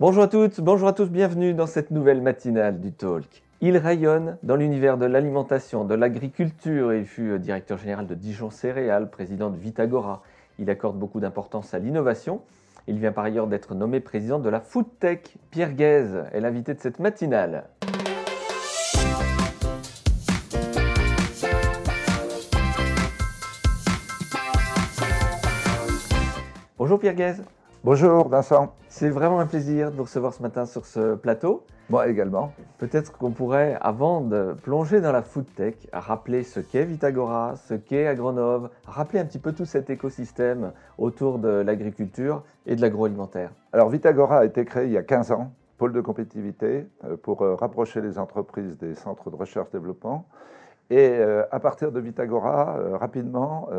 Bonjour à toutes, bonjour à tous, bienvenue dans cette nouvelle matinale du Talk. Il rayonne dans l'univers de l'alimentation, de l'agriculture. Il fut directeur général de Dijon Céréales, président de Vitagora. Il accorde beaucoup d'importance à l'innovation. Il vient par ailleurs d'être nommé président de la Foodtech. Pierre Guèze est l'invité de cette matinale. Bonjour Pierre Guèze. Bonjour Vincent. C'est vraiment un plaisir de vous recevoir ce matin sur ce plateau. Moi également. Peut-être qu'on pourrait, avant de plonger dans la food tech, rappeler ce qu'est Vitagora, ce qu'est Agronov, rappeler un petit peu tout cet écosystème autour de l'agriculture et de l'agroalimentaire. Alors Vitagora a été créé il y a 15 ans, pôle de compétitivité, euh, pour euh, rapprocher les entreprises des centres de recherche-développement. Et euh, à partir de Vitagora, rapidement,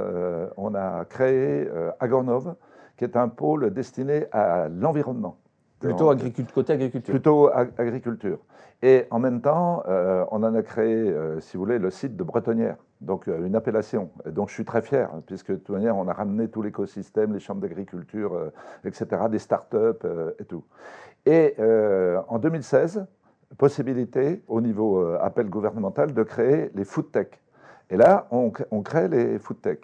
on a créé Agronov, qui est un pôle destiné à l'environnement. Plutôt agriculture, côté agriculture. Plutôt agriculture. Et en même temps, euh, on en a créé, euh, si vous voulez, le site de Bretonnière, donc euh, une appellation. Donc je suis très fier, hein, puisque de toute manière, on a ramené tout l'écosystème, les chambres d'agriculture, etc., des start-up et tout. Et en 2016, possibilité, au niveau appel gouvernemental, de créer les food tech. Et là, on, on crée les food tech.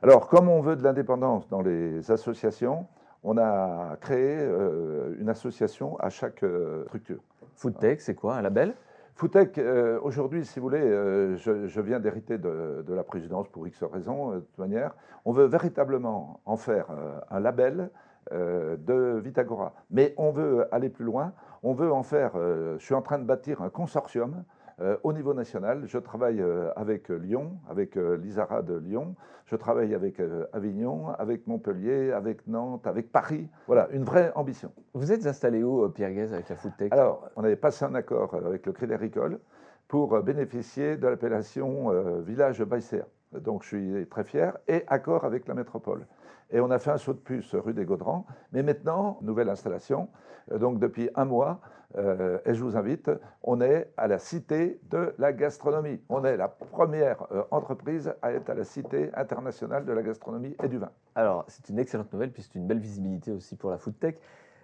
Alors, comme on veut de l'indépendance dans les associations, on a créé euh, une association à chaque euh, structure. Foodtech, c'est quoi Un label? Foodtech, euh, aujourd'hui, si vous voulez, je, viens d'hériter de, la présidence pour X raisons, de toute manière. On veut véritablement en faire un label de Vitagora. Mais on veut aller plus loin. On veut en faire, je suis en train de bâtir un consortium au niveau national, je travaille euh, avec Lyon, avec euh, l'ISARA de Lyon, je travaille avec Avignon, avec Montpellier, avec Nantes, avec Paris. Voilà, une vraie ambition. Vous êtes installé où, Pierre Guez, avec la Foodtech Alors, on avait passé un accord avec le Crédit Agricole pour bénéficier de l'appellation village Baïséa. Donc, je suis très fier, et accord avec la métropole. Et on a fait un saut de puce rue des Gaudrans. Mais maintenant, nouvelle installation. Donc, depuis un mois, euh, et je vous invite, on est à la Cité de la gastronomie. On est la première euh, entreprise à être à la Cité internationale de la gastronomie et du vin. Alors, c'est une excellente nouvelle, puis c'est une belle visibilité aussi pour la food tech.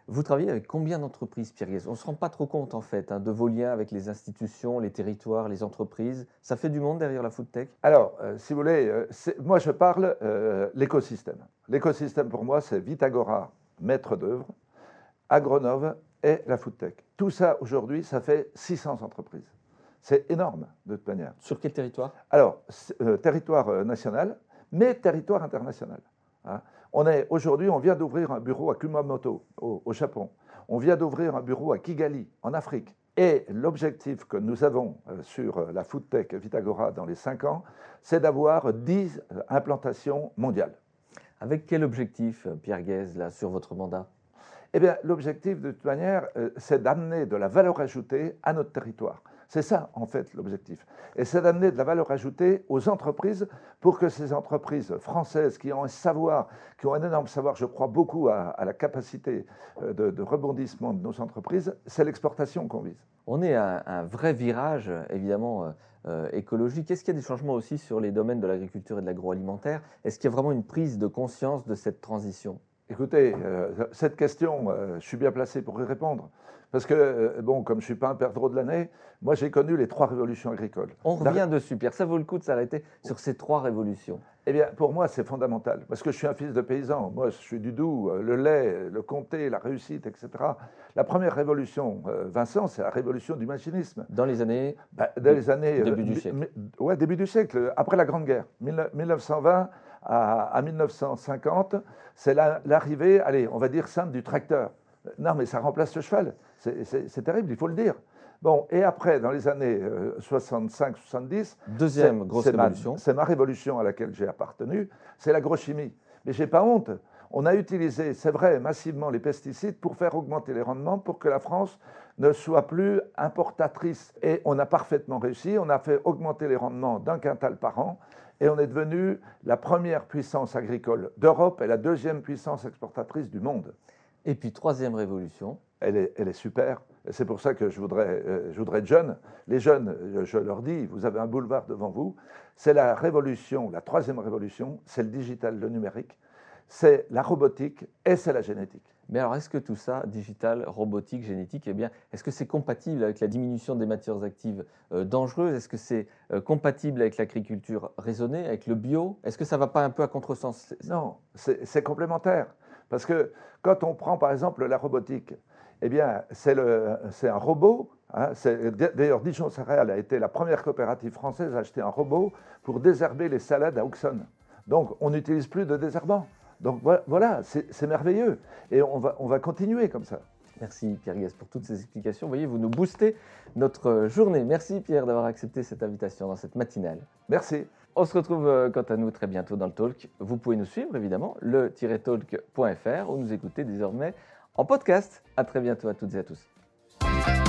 Vous travaillez avec combien d'entreprises, Pierre On ne se rend pas trop compte, en fait, hein, de vos liens avec les institutions, les territoires, les entreprises. Ça fait du monde derrière la food tech? Alors, euh, si vous voulez, moi je parle l'écosystème. L'écosystème, pour moi, c'est Vitagora, maître d'œuvre, Agronov et la foodtech. Tout ça, aujourd'hui, ça fait 600 entreprises. C'est énorme, de toute manière. Sur quel territoire? Alors, euh, territoire euh, national, mais territoire international. Hein. On est aujourd'hui, on vient d'ouvrir un bureau à Kumamoto, au, Japon. On vient d'ouvrir un bureau à Kigali, en Afrique. Et l'objectif que nous avons euh, sur la foodtech Vitagora dans les 5 ans, c'est d'avoir 10 implantations mondiales. Avec quel objectif, Pierre Guez, là, sur votre mandat? Eh bien, l'objectif, de toute manière, euh, c'est d'amener de la valeur ajoutée à notre territoire. C'est ça, en fait, l'objectif. Et c'est d'amener de la valeur ajoutée aux entreprises pour que ces entreprises françaises qui ont un savoir, qui ont un énorme savoir, je crois beaucoup à, la capacité euh, de, rebondissement de nos entreprises, c'est l'exportation qu'on vise. On est à un vrai virage, évidemment, euh, écologique. Est-ce qu'il y a des changements aussi sur les domaines de l'agriculture et de l'agroalimentaire? Est-ce qu'il y a vraiment une prise de conscience de cette transition? Écoutez, euh, cette question, euh, je suis bien placé pour y répondre. Parce que, euh, bon, comme je ne suis pas un perdreau de l'année, moi j'ai connu les trois révolutions agricoles. On revient dessus, Pierre. Ça vaut le coup de s'arrêter sur ces trois révolutions. Eh bien, pour moi, c'est fondamental. Parce que je suis un fils de paysan. Moi, je suis du Doubs, le lait, le comté, la réussite, etc. La première révolution, Vincent, c'est la révolution du machinisme. Dans les années bah, Dans les années. Début du siècle. Ouais, début du siècle, après la Grande Guerre. 1920 à, 1950, c'est l'arrivée, allez, on va dire simple, du tracteur. Non, mais ça remplace le cheval. C'est terrible, il faut le dire. Bon, et après, dans les années 65-70, euh, deuxième grosse révolution. C'est ma révolution à laquelle j'ai appartenu, c'est l'agrochimie. Mais j'ai pas honte. On a utilisé, c'est vrai, massivement les pesticides pour faire augmenter les rendements, pour que la France ne soit plus importatrice. Et on a parfaitement réussi. On a fait augmenter les rendements d'un quintal par an et on est devenu la première puissance agricole d'Europe et la deuxième puissance exportatrice du monde. Et puis, troisième révolution. Elle est, elle est super. C'est pour ça que je voudrais, euh, je voudrais être jeune. Les jeunes, je leur dis, vous avez un boulevard devant vous. C'est la révolution, la troisième révolution, c'est le digital, le numérique, c'est la robotique et c'est la génétique. Mais alors, est-ce que tout ça, digital, robotique, génétique, eh bien, est-ce que c'est compatible avec la diminution des matières actives euh, dangereuses? Est-ce que c'est euh, compatible avec l'agriculture raisonnée, avec le bio? Est-ce que ça ne va pas un peu à contresens? Non, c'est complémentaire. Parce que quand on prend par exemple la robotique, eh bien, c'est un robot. Hein, d'ailleurs, Dijon Céréales a été la première coopérative française à acheter un robot pour désherber les salades à Auxonne. Donc, on n'utilise plus de désherbant. Donc voilà, c'est merveilleux. Et on va, on va continuer comme ça. Merci Pierre Guest pour toutes ces explications. Vous voyez, vous nous boostez notre journée. Merci Pierre d'avoir accepté cette invitation dans cette matinale. Merci. On se retrouve euh, quant à nous très bientôt dans le talk. Vous pouvez nous suivre évidemment, le-talk.fr ou nous écouter désormais en podcast. À très bientôt à toutes et à tous.